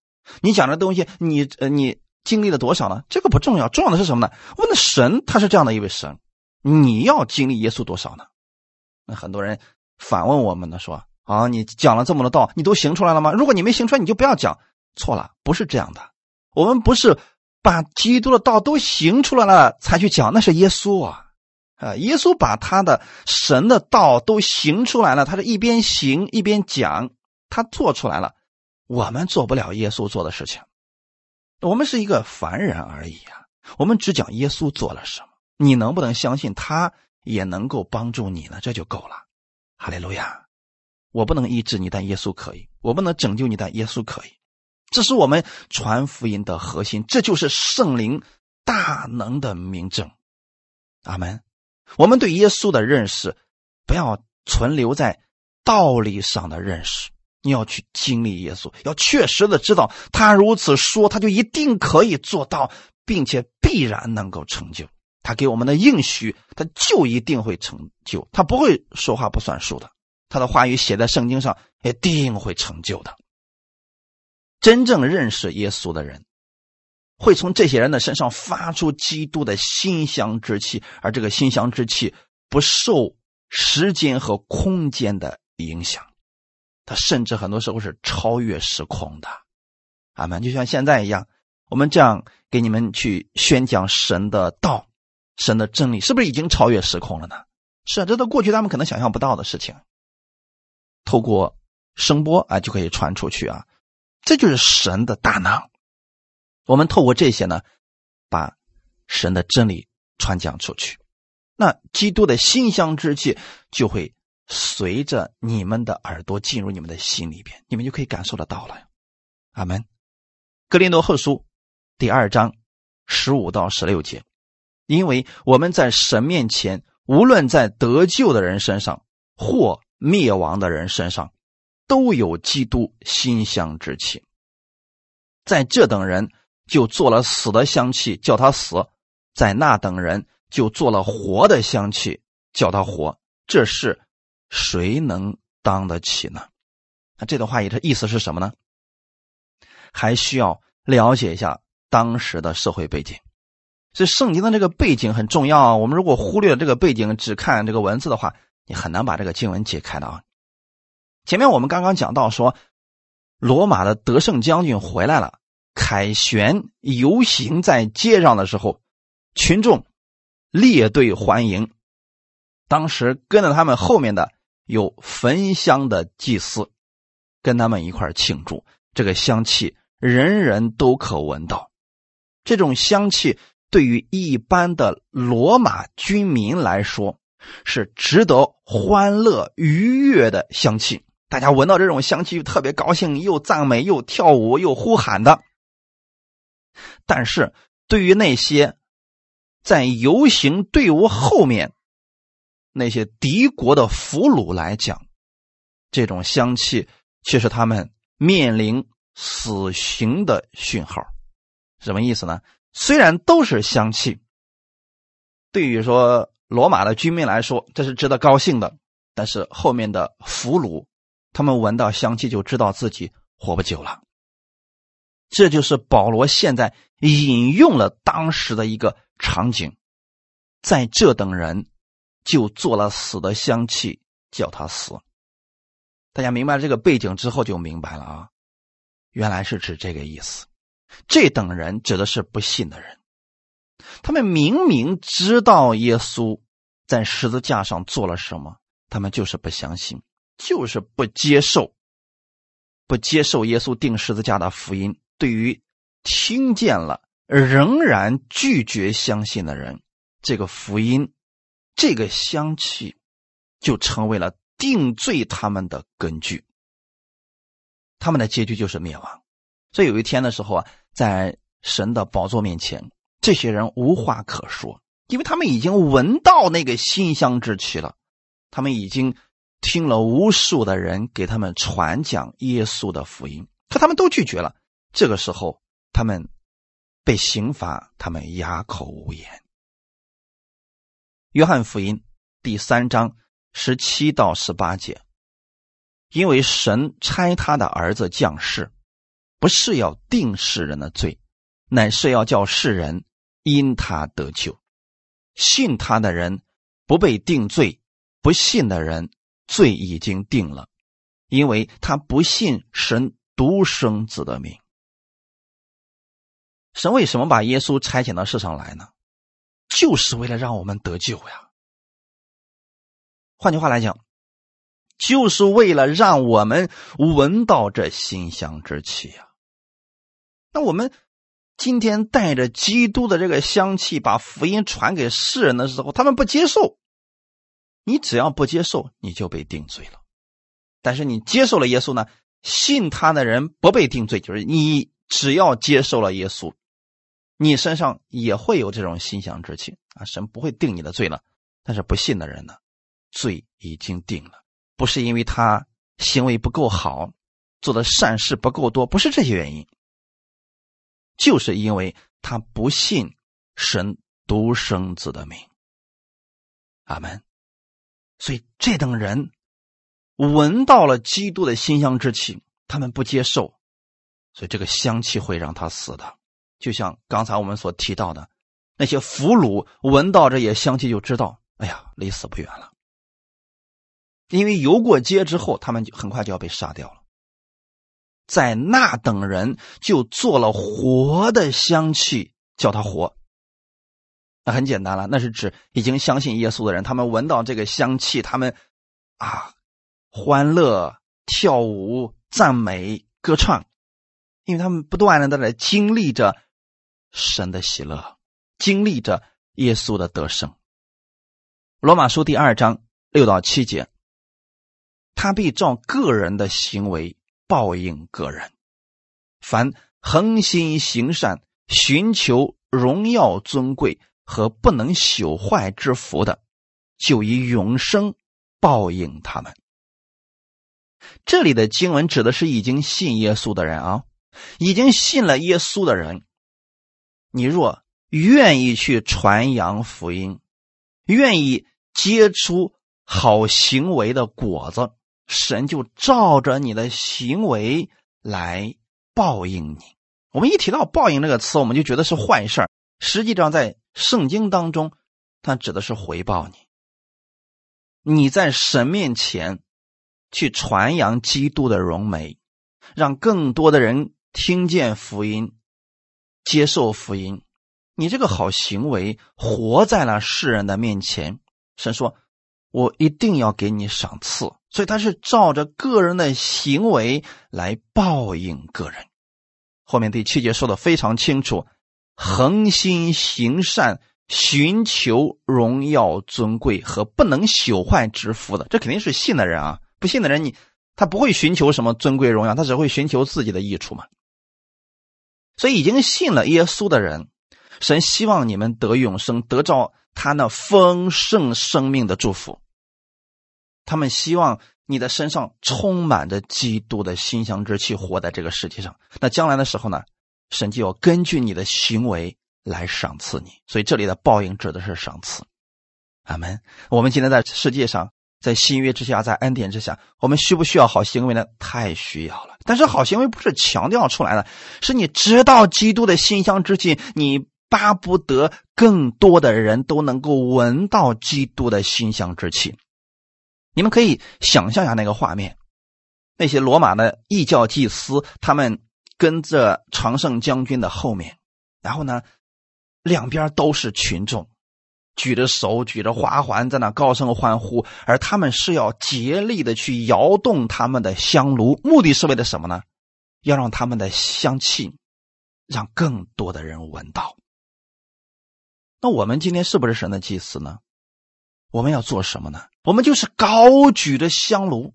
S1: 你讲的东西你呃你经历了多少呢？这个不重要，重要的是什么呢？问的神他是这样的一位神，你要经历耶稣多少呢？那很多人反问我们呢，说啊，你讲了这么多道，你都行出来了吗？如果你没行出来，你就不要讲。错了，不是这样的。我们不是把基督的道都行出来了才去讲，那是耶稣啊，啊，耶稣把他的神的道都行出来了，他是一边行一边讲，他做出来了。我们做不了耶稣做的事情，我们是一个凡人而已啊。我们只讲耶稣做了什么，你能不能相信他也能够帮助你呢？这就够了。哈利路亚！我不能医治你，但耶稣可以；我不能拯救你，但耶稣可以。这是我们传福音的核心，这就是圣灵大能的明证。阿门。我们对耶稣的认识，不要存留在道理上的认识，你要去经历耶稣，要确实的知道他如此说，他就一定可以做到，并且必然能够成就。他给我们的应许，他就一定会成就，他不会说话不算数的。他的话语写在圣经上，一定会成就的。真正认识耶稣的人。会从这些人的身上发出基督的馨香之气，而这个馨香之气不受时间和空间的影响，它甚至很多时候是超越时空的。阿门！就像现在一样，我们这样给你们去宣讲神的道、神的真理，是不是已经超越时空了呢？是啊，这都过去他们可能想象不到的事情。透过声波啊，就可以传出去啊，这就是神的大能。我们透过这些呢，把神的真理传讲出去，那基督的馨香之气就会随着你们的耳朵进入你们的心里边，你们就可以感受得到了。阿门。格林多后书第二章十五到十六节，因为我们在神面前，无论在得救的人身上或灭亡的人身上，都有基督馨香之气，在这等人。就做了死的香气，叫他死；在那等人就做了活的香气，叫他活。这是谁能当得起呢？那这段话也的意思是什么呢？还需要了解一下当时的社会背景。所以圣经的这个背景很重要啊。我们如果忽略了这个背景，只看这个文字的话，你很难把这个经文解开的啊。前面我们刚刚讲到说，罗马的得胜将军回来了。凯旋游行在街上的时候，群众列队欢迎。当时跟着他们后面的有焚香的祭司，跟他们一块庆祝。这个香气人人都可闻到。这种香气对于一般的罗马军民来说是值得欢乐愉悦的香气。大家闻到这种香气就特别高兴，又赞美，又跳舞，又呼喊的。但是对于那些在游行队伍后面那些敌国的俘虏来讲，这种香气却是他们面临死刑的讯号。什么意思呢？虽然都是香气，对于说罗马的军民来说，这是值得高兴的。但是后面的俘虏，他们闻到香气就知道自己活不久了。这就是保罗现在引用了当时的一个场景，在这等人就做了死的香气，叫他死。大家明白这个背景之后就明白了啊，原来是指这个意思。这等人指的是不信的人，他们明明知道耶稣在十字架上做了什么，他们就是不相信，就是不接受，不接受耶稣定十字架的福音。对于听见了仍然拒绝相信的人，这个福音，这个香气，就成为了定罪他们的根据。他们的结局就是灭亡。所以有一天的时候啊，在神的宝座面前，这些人无话可说，因为他们已经闻到那个馨香之气了，他们已经听了无数的人给他们传讲耶稣的福音，可他们都拒绝了。这个时候，他们被刑罚，他们哑口无言。约翰福音第三章十七到十八节，因为神差他的儿子降世，不是要定世人的罪，乃是要叫世人因他得救。信他的人不被定罪，不信的人罪已经定了，因为他不信神独生子的名。神为什么把耶稣差遣到世上来呢？就是为了让我们得救呀！换句话来讲，就是为了让我们闻到这馨香之气呀。那我们今天带着基督的这个香气，把福音传给世人的时候，他们不接受。你只要不接受，你就被定罪了。但是你接受了耶稣呢？信他的人不被定罪，就是你只要接受了耶稣，你身上也会有这种馨香之气啊！神不会定你的罪了。但是不信的人呢？罪已经定了，不是因为他行为不够好，做的善事不够多，不是这些原因，就是因为他不信神独生子的名。阿门。所以这等人闻到了基督的馨香之气，他们不接受，所以这个香气会让他死的。就像刚才我们所提到的，那些俘虏闻到这些香气就知道，哎呀，离死不远了。因为游过街之后，他们就很快就要被杀掉了。在那等人就做了活的香气，叫他活。那很简单了，那是指已经相信耶稣的人，他们闻到这个香气，他们啊欢乐、跳舞、赞美、歌唱，因为他们不断的在那经历着神的喜乐，经历着耶稣的得胜。罗马书第二章六到七节。他必照个人的行为报应个人。凡恒心行善、寻求荣耀尊贵和不能朽坏之福的，就以永生报应他们。这里的经文指的是已经信耶稣的人啊，已经信了耶稣的人。你若愿意去传扬福音，愿意结出好行为的果子。神就照着你的行为来报应你。我们一提到“报应”这个词，我们就觉得是坏事实际上，在圣经当中，它指的是回报你。你在神面前去传扬基督的荣美，让更多的人听见福音、接受福音。你这个好行为活在了世人的面前。神说。我一定要给你赏赐，所以他是照着个人的行为来报应个人。后面第七节说的非常清楚：恒心行善、寻求荣耀尊贵和不能朽坏之福的，这肯定是信的人啊！不信的人，你他不会寻求什么尊贵荣耀，他只会寻求自己的益处嘛。所以已经信了耶稣的人，神希望你们得永生，得着。他那丰盛生命的祝福，他们希望你的身上充满着基督的馨香之气，活在这个世界上。那将来的时候呢，神就要根据你的行为来赏赐你。所以这里的报应指的是赏赐。阿门。我们今天在世界上，在新约之下，在恩典之下，我们需不需要好行为呢？太需要了。但是好行为不是强调出来的，是你知道基督的馨香之气，你。巴不得更多的人都能够闻到基督的馨香之气。你们可以想象一下那个画面：那些罗马的异教祭司，他们跟着常胜将军的后面，然后呢，两边都是群众，举着手举着花环在那高声欢呼，而他们是要竭力的去摇动他们的香炉，目的是为了什么呢？要让他们的香气让更多的人闻到。那我们今天是不是神的祭司呢？我们要做什么呢？我们就是高举着香炉，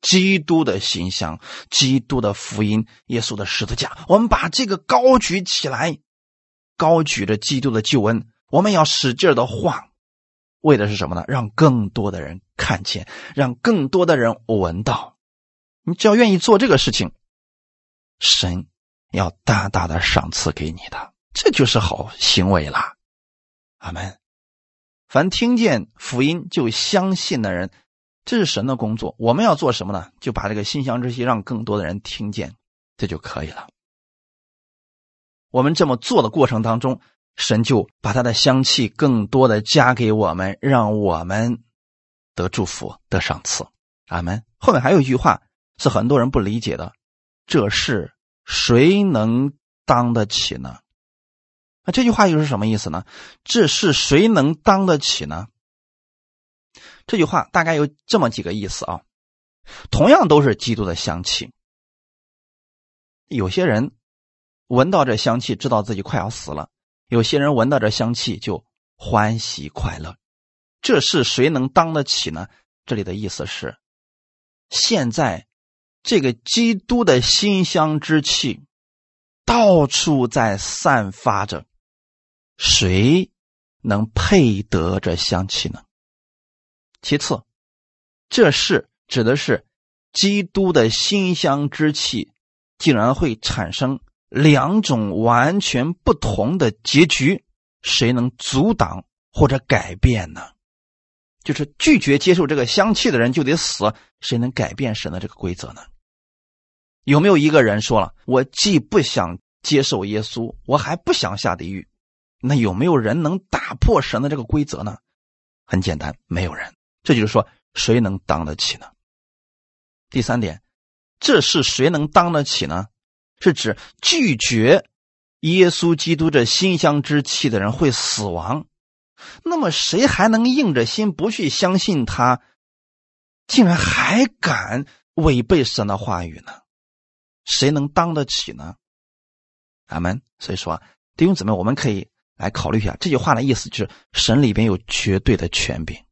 S1: 基督的形象，基督的福音，耶稣的十字架。我们把这个高举起来，高举着基督的救恩。我们要使劲的晃，为的是什么呢？让更多的人看见，让更多的人闻到。你只要愿意做这个事情，神要大大的赏赐给你的，这就是好行为啦。阿门。凡听见福音就相信的人，这是神的工作。我们要做什么呢？就把这个馨香之气让更多的人听见，这就可以了。我们这么做的过程当中，神就把他的香气更多的加给我们，让我们得祝福、得赏赐。阿门。后面还有一句话是很多人不理解的：这事谁能当得起呢？那这句话又是什么意思呢？这是谁能当得起呢？这句话大概有这么几个意思啊，同样都是基督的香气。有些人闻到这香气，知道自己快要死了；有些人闻到这香气就欢喜快乐。这事谁能当得起呢？这里的意思是，现在这个基督的馨香之气到处在散发着，谁能配得这香气呢？其次，这事指的是基督的馨香之气，竟然会产生两种完全不同的结局，谁能阻挡或者改变呢？就是拒绝接受这个香气的人就得死，谁能改变神的这个规则呢？有没有一个人说了，我既不想接受耶稣，我还不想下地狱？那有没有人能打破神的这个规则呢？很简单，没有人。这就是说，谁能当得起呢？第三点，这是谁能当得起呢？是指拒绝耶稣基督这馨香之气的人会死亡。那么，谁还能硬着心不去相信他？竟然还敢违背神的话语呢？谁能当得起呢？阿门。所以说，弟兄姊妹，我们可以来考虑一下这句话的意思，就是神里边有绝对的权柄。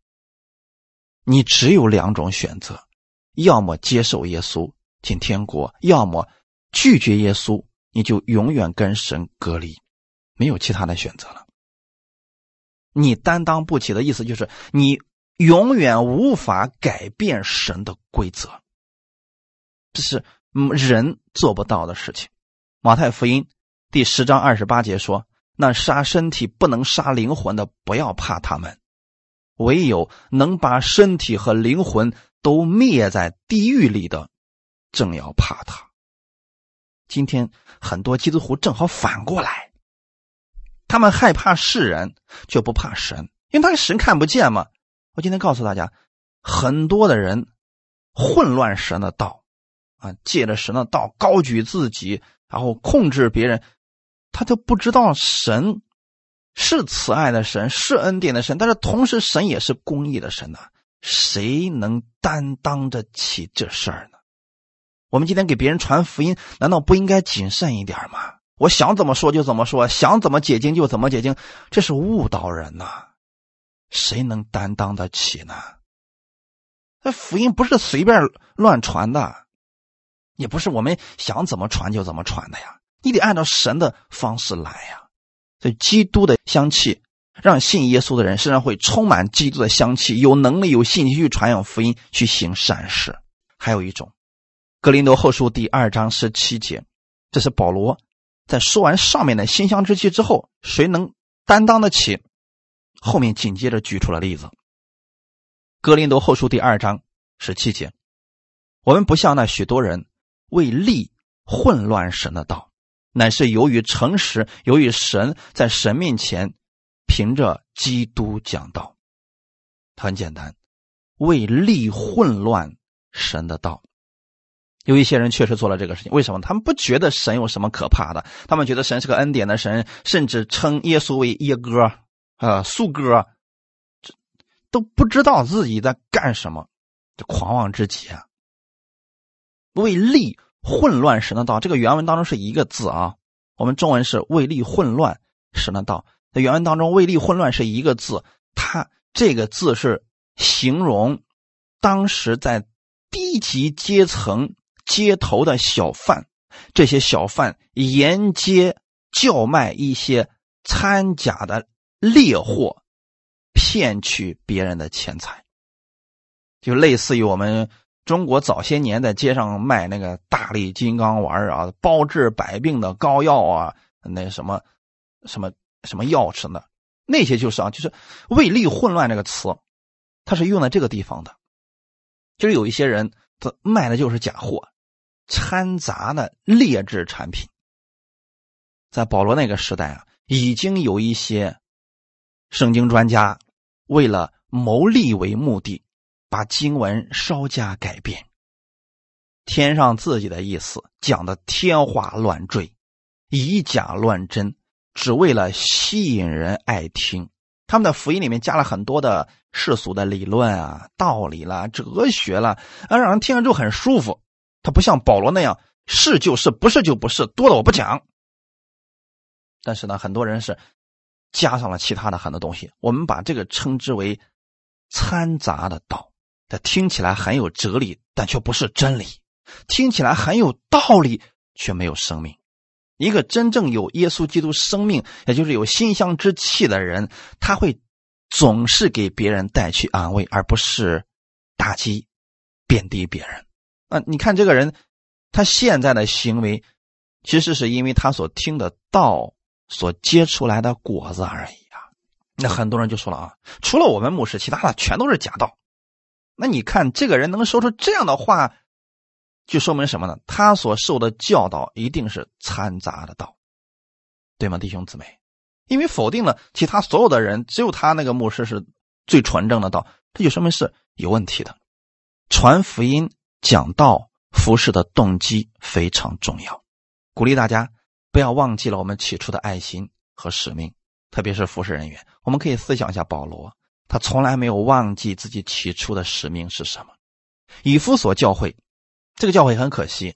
S1: 你只有两种选择：要么接受耶稣进天国，要么拒绝耶稣，你就永远跟神隔离，没有其他的选择了。你担当不起的意思就是你永远无法改变神的规则，这是人做不到的事情。马太福音第十章二十八节说：“那杀身体不能杀灵魂的，不要怕他们。”唯有能把身体和灵魂都灭在地狱里的，正要怕他。今天很多基督徒正好反过来，他们害怕世人，却不怕神，因为他神看不见嘛。我今天告诉大家，很多的人混乱神的道，啊，借着神的道高举自己，然后控制别人，他就不知道神。是慈爱的神，是恩典的神，但是同时神也是公义的神呐。谁能担当得起这事儿呢？我们今天给别人传福音，难道不应该谨慎一点吗？我想怎么说就怎么说，想怎么解经就怎么解经，这是误导人呐。谁能担当得起呢？那福音不是随便乱传的，也不是我们想怎么传就怎么传的呀。你得按照神的方式来呀。这基督的香气，让信耶稣的人身上会充满基督的香气，有能力、有信心去传扬福音、去行善事。还有一种，《格林多后书》第二章十七节，这是保罗在说完上面的馨香之气之后，谁能担当得起？后面紧接着举出了例子，《格林多后书》第二章十七节，我们不像那许多人为利混乱神的道。乃是由于诚实，由于神在神面前凭着基督讲道，很简单，为利混乱神的道。有一些人确实做了这个事情，为什么？他们不觉得神有什么可怕的，他们觉得神是个恩典的神，甚至称耶稣为耶哥啊、素哥，这都不知道自己在干什么，这狂妄之极啊！为利。混乱神的道，这个原文当中是一个字啊。我们中文是“为利混乱神的道”。在原文当中，“为利混乱”是一个字，它这个字是形容当时在低级阶层街头的小贩，这些小贩沿街叫卖一些掺假的劣货，骗取别人的钱财，就类似于我们。中国早些年在街上卖那个大力金刚丸啊，包治百病的膏药啊，那什么什么什么药吃的，那些就是啊，就是“为利混乱”这个词，它是用在这个地方的。就是有一些人他卖的就是假货，掺杂的劣质产品。在保罗那个时代啊，已经有一些圣经专家为了谋利为目的。把经文稍加改变，添上自己的意思，讲的天花乱坠，以假乱真，只为了吸引人爱听。他们的福音里面加了很多的世俗的理论啊、道理啦、哲学啦，啊，让人听了之后很舒服。他不像保罗那样是就是，不是就不是，多的我不讲。但是呢，很多人是加上了其他的很多东西，我们把这个称之为掺杂的道。它听起来很有哲理，但却不是真理；听起来很有道理，却没有生命。一个真正有耶稣基督生命，也就是有馨香之气的人，他会总是给别人带去安慰，而不是打击、贬低别人。啊，你看这个人，他现在的行为，其实是因为他所听的道所结出来的果子而已啊。那很多人就说了啊，除了我们牧师，其他的全都是假道。那你看这个人能说出这样的话，就说明什么呢？他所受的教导一定是掺杂的道，对吗，弟兄姊妹？因为否定了其他所有的人，只有他那个牧师是最纯正的道，这就说明是有问题的。传福音、讲道、服侍的动机非常重要，鼓励大家不要忘记了我们起初的爱心和使命，特别是服侍人员。我们可以思想一下保罗。他从来没有忘记自己起初的使命是什么。以夫所教会，这个教会很可惜，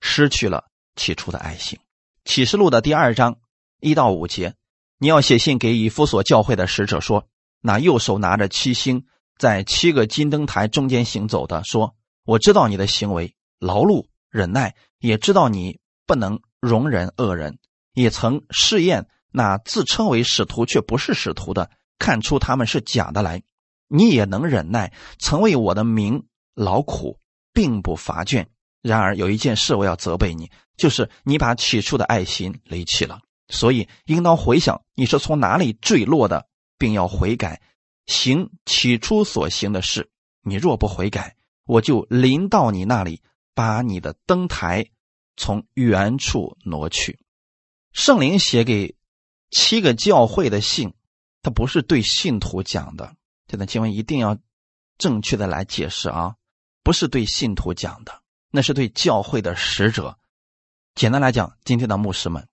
S1: 失去了起初的爱心。启示录的第二章一到五节，你要写信给以夫所教会的使者说：那右手拿着七星，在七个金灯台中间行走的，说：我知道你的行为，劳碌忍耐，也知道你不能容忍恶人，也曾试验那自称为使徒却不是使徒的。看出他们是假的来，你也能忍耐，曾为我的名劳苦，并不乏倦。然而有一件事我要责备你，就是你把起初的爱心离弃了。所以应当回想你是从哪里坠落的，并要悔改，行起初所行的事。你若不悔改，我就临到你那里，把你的灯台从原处挪去。圣灵写给七个教会的信。他不是对信徒讲的，这段经文一定要正确的来解释啊！不是对信徒讲的，那是对教会的使者。简单来讲，今天的牧师们、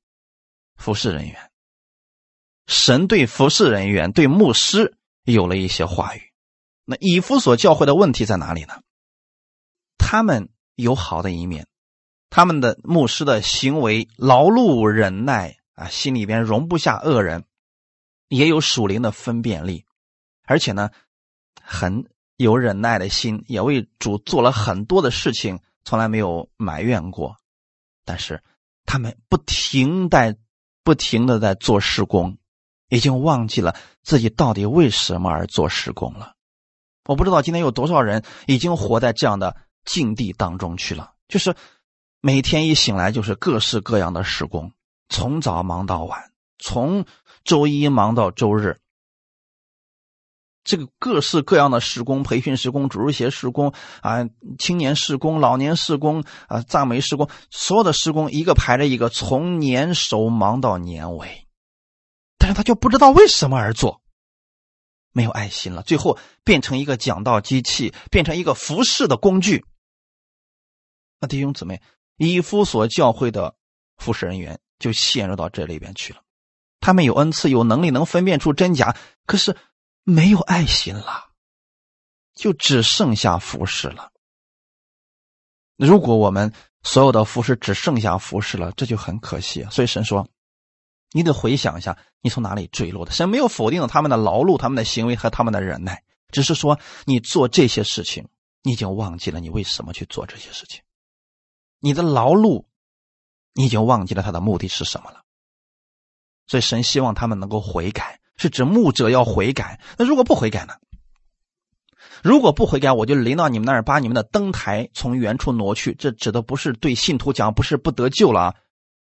S1: 服侍人员，神对服侍人员、对牧师有了一些话语。那以弗所教会的问题在哪里呢？他们有好的一面，他们的牧师的行为劳碌忍耐啊，心里边容不下恶人。也有属灵的分辨力，而且呢，很有忍耐的心，也为主做了很多的事情，从来没有埋怨过。但是他们不停在不停的在做施工，已经忘记了自己到底为什么而做施工了。我不知道今天有多少人已经活在这样的境地当中去了，就是每天一醒来就是各式各样的施工，从早忙到晚，从。周一忙到周日，这个各式各样的施工、培训施工、主日学施工啊，青年施工、老年施工啊，赞美施工，所有的施工一个排着一个，从年首忙到年尾，但是他就不知道为什么而做，没有爱心了，最后变成一个讲道机器，变成一个服侍的工具。那弟兄姊妹，以夫所教会的服侍人员就陷入到这里边去了。他们有恩赐，有能力，能分辨出真假，可是没有爱心了，就只剩下服侍了。如果我们所有的服饰只剩下服饰了，这就很可惜。所以神说：“你得回想一下，你从哪里坠落的。”神没有否定他们的劳碌、他们的行为和他们的忍耐，只是说你做这些事情，你已经忘记了你为什么去做这些事情。你的劳碌，你已经忘记了他的目的是什么了。所以神希望他们能够悔改，是指牧者要悔改。那如果不悔改呢？如果不悔改，我就临到你们那儿，把你们的灯台从原处挪去。这指的不是对信徒讲，不是不得救了啊，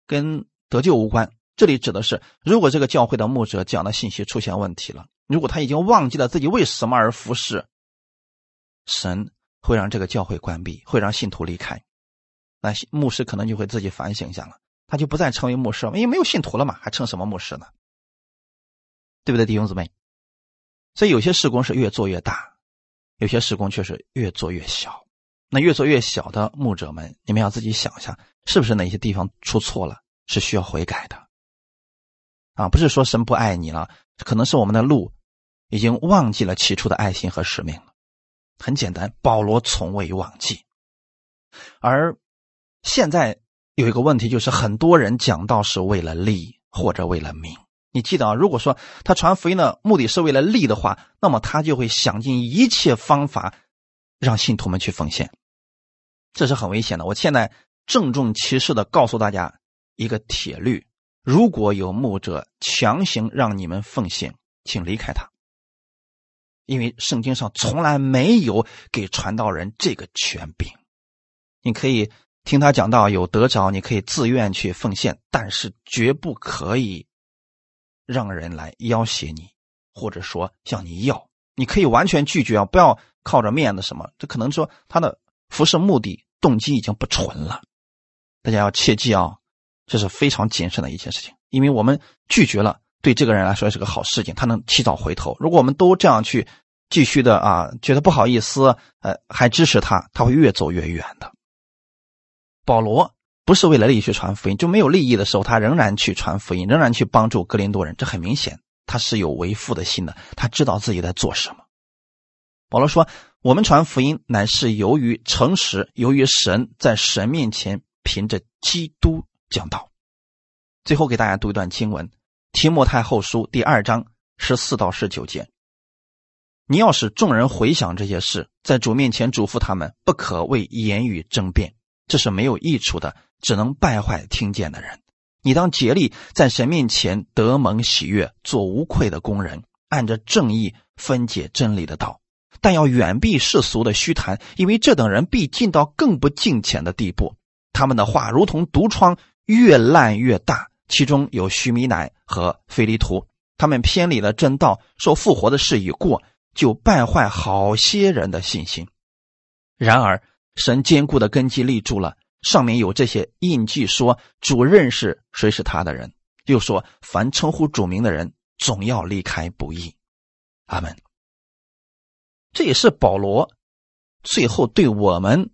S1: 跟得救无关。这里指的是，如果这个教会的牧者讲的信息出现问题了，如果他已经忘记了自己为什么而服侍，神会让这个教会关闭，会让信徒离开。那牧师可能就会自己反省一下了。他就不再成为牧师了，因为没有信徒了嘛，还成什么牧师呢？对不对，弟兄姊妹？所以有些事工是越做越大，有些事工却是越做越小。那越做越小的牧者们，你们要自己想一下，是不是哪些地方出错了，是需要悔改的？啊，不是说神不爱你了，可能是我们的路已经忘记了起初的爱心和使命了。很简单，保罗从未忘记。而现在有一个问题，就是很多人讲道是为了利或者为了名。你记得啊，如果说他传福音的目的是为了利的话，那么他就会想尽一切方法让信徒们去奉献，这是很危险的。我现在郑重其事的告诉大家一个铁律：如果有牧者强行让你们奉献，请离开他，因为圣经上从来没有给传道人这个权柄。你可以听他讲到有得着，你可以自愿去奉献，但是绝不可以。让人来要挟你，或者说向你要，你可以完全拒绝啊！不要靠着面子什么，这可能说他的服侍目的动机已经不纯了。大家要切记啊，这是非常谨慎的一件事情，因为我们拒绝了，对这个人来说是个好事情，他能提早回头。如果我们都这样去继续的啊，觉得不好意思，呃，还支持他，他会越走越远的。保罗。不是为了利益去传福音，就没有利益的时候，他仍然去传福音，仍然去帮助格林多人。这很明显，他是有为父的心的，他知道自己在做什么。保罗说：“我们传福音乃是由于诚实，由于神在神面前凭着基督讲道。”最后给大家读一段经文，《提摩太后书》第二章十四到十九节：“你要使众人回想这些事，在主面前嘱咐他们，不可为言语争辩，这是没有益处的。”只能败坏听见的人。你当竭力在神面前得蒙喜悦，做无愧的工人，按着正义分解真理的道。但要远避世俗的虚谈，因为这等人必进到更不敬虔的地步。他们的话如同毒疮，越烂越大。其中有须弥乃和菲利图，他们偏离了真道，说复活的事已过，就败坏好些人的信心。然而神坚固的根基立住了。上面有这些印记，说主认识谁是他的人，又说凡称呼主名的人，总要离开不义。阿门。这也是保罗最后对我们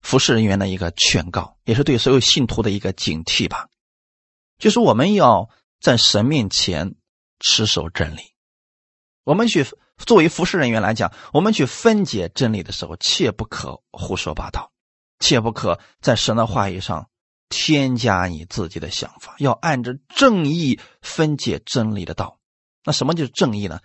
S1: 服侍人员的一个劝告，也是对所有信徒的一个警惕吧。就是我们要在神面前持守真理。我们去作为服侍人员来讲，我们去分解真理的时候，切不可胡说八道。切不可在神的话语上添加你自己的想法，要按着正义分解真理的道。那什么就是正义呢？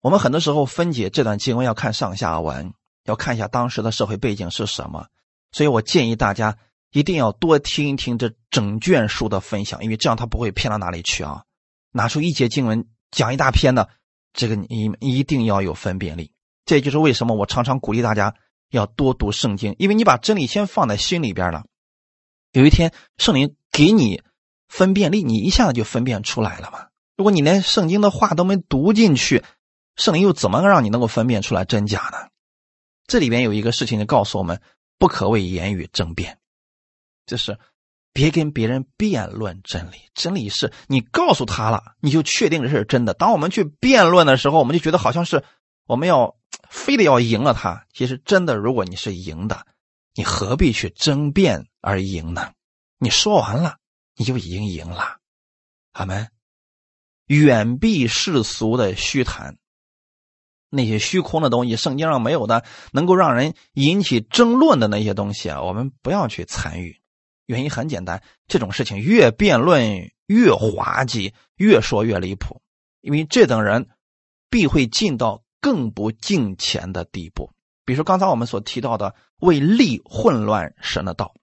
S1: 我们很多时候分解这段经文要看上下文，要看一下当时的社会背景是什么。所以我建议大家一定要多听一听这整卷书的分享，因为这样他不会偏到哪里去啊。拿出一节经文讲一大篇的，这个你一定要有分辨力。这就是为什么我常常鼓励大家。要多读圣经，因为你把真理先放在心里边了。有一天圣灵给你分辨力，你一下子就分辨出来了嘛。如果你连圣经的话都没读进去，圣灵又怎么让你能够分辨出来真假呢？这里边有一个事情就告诉我们：不可为言语争辩，就是别跟别人辩论真理。真理是你告诉他了，你就确定这是真的。当我们去辩论的时候，我们就觉得好像是我们要。非得要赢了他，其实真的，如果你是赢的，你何必去争辩而赢呢？你说完了，你就已经赢了。阿门。远避世俗的虚谈，那些虚空的东西，圣经上没有的，能够让人引起争论的那些东西啊，我们不要去参与。原因很简单，这种事情越辩论越滑稽，越说越离谱，因为这等人必会进到。更不敬虔的地步，比如说刚才我们所提到的为利混乱神的道，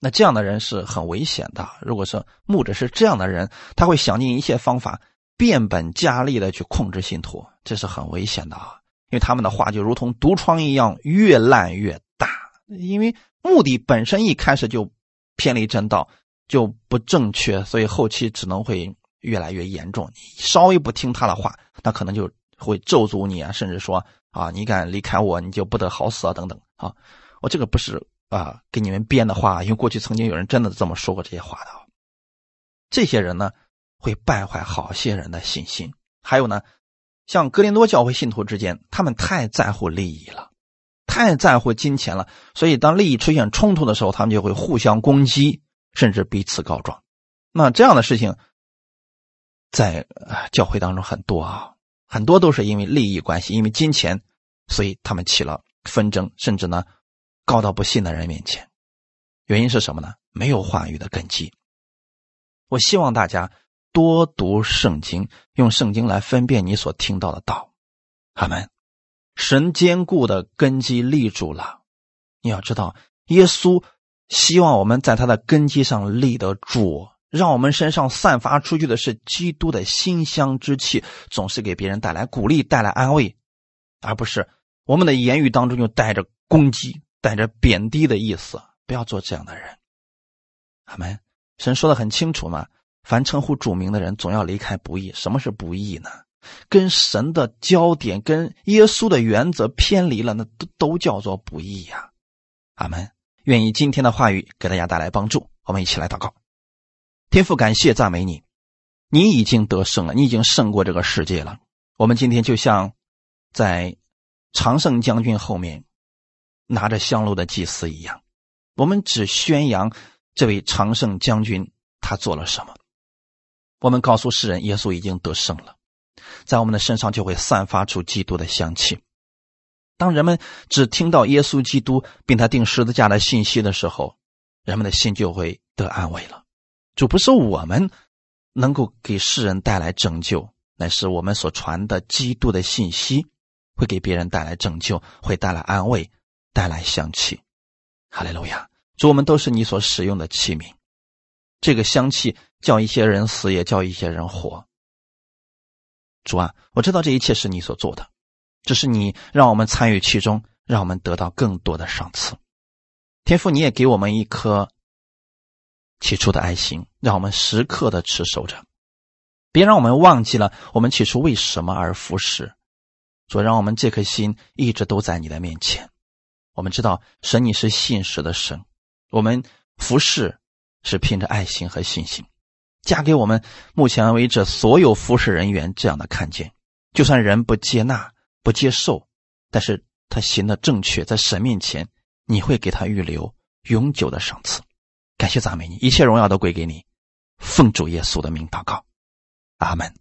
S1: 那这样的人是很危险的。如果说牧者是这样的人，他会想尽一切方法，变本加厉的去控制信徒，这是很危险的啊！因为他们的话就如同毒疮一样，越烂越大。因为目的本身一开始就偏离正道，就不正确，所以后期只能会越来越严重。你稍微不听他的话，那可能就。会咒诅你啊，甚至说啊，你敢离开我，你就不得好死啊，等等啊！我这个不是啊，给你们编的话，因为过去曾经有人真的这么说过这些话的。这些人呢，会败坏好些人的信心。还有呢，像格林多教会信徒之间，他们太在乎利益了，太在乎金钱了，所以当利益出现冲突的时候，他们就会互相攻击，甚至彼此告状。那这样的事情，在教会当中很多啊，很多都是因为利益关系，因为金钱，所以他们起了纷争，甚至呢，告到不信的人面前。原因是什么呢？没有话语的根基。我希望大家多读圣经，用圣经来分辨你所听到的道。阿门。神坚固的根基立住了。你要知道，耶稣希望我们在他的根基上立得住，让我们身上散发出去的是基督的馨香之气，总是给别人带来鼓励、带来安慰，而不是我们的言语当中就带着攻击、带着贬低的意思。不要做这样的人。阿门。神说的很清楚嘛，凡称呼主名的人，总要离开不义。什么是不义呢？跟神的焦点、跟耶稣的原则偏离了，那都都叫做不义呀。阿门。愿意今天的话语给大家带来帮助。我们一起来祷告。天父，感谢赞美你，你已经得胜了，你已经胜过这个世界了。我们今天就像在常胜将军后面拿着香炉的祭司一样，我们只宣扬。这位常胜将军他做了什么？我们告诉世人，耶稣已经得胜了，在我们的身上就会散发出基督的香气。当人们只听到耶稣基督并他定十字架的信息的时候，人们的心就会得安慰了。主不是我们能够给世人带来拯救，乃是我们所传的基督的信息会给别人带来拯救，会带来安慰，带来香气。哈利路亚。主，我们都是你所使用的器皿，这个香气叫一些人死，也叫一些人活。主啊，我知道这一切是你所做的，只是你让我们参与其中，让我们得到更多的赏赐。天父，你也给我们一颗起初的爱心，让我们时刻的持守着，别让我们忘记了我们起初为什么而服侍。主，让我们这颗心一直都在你的面前。我们知道神，你是信实的神。我们服侍是凭着爱心和信心，加给我们目前为止所有服侍人员这样的看见。就算人不接纳、不接受，但是他行的正确，在神面前，你会给他预留永久的赏赐。感谢赞美你，一切荣耀都归给你。奉主耶稣的名祷告，阿门。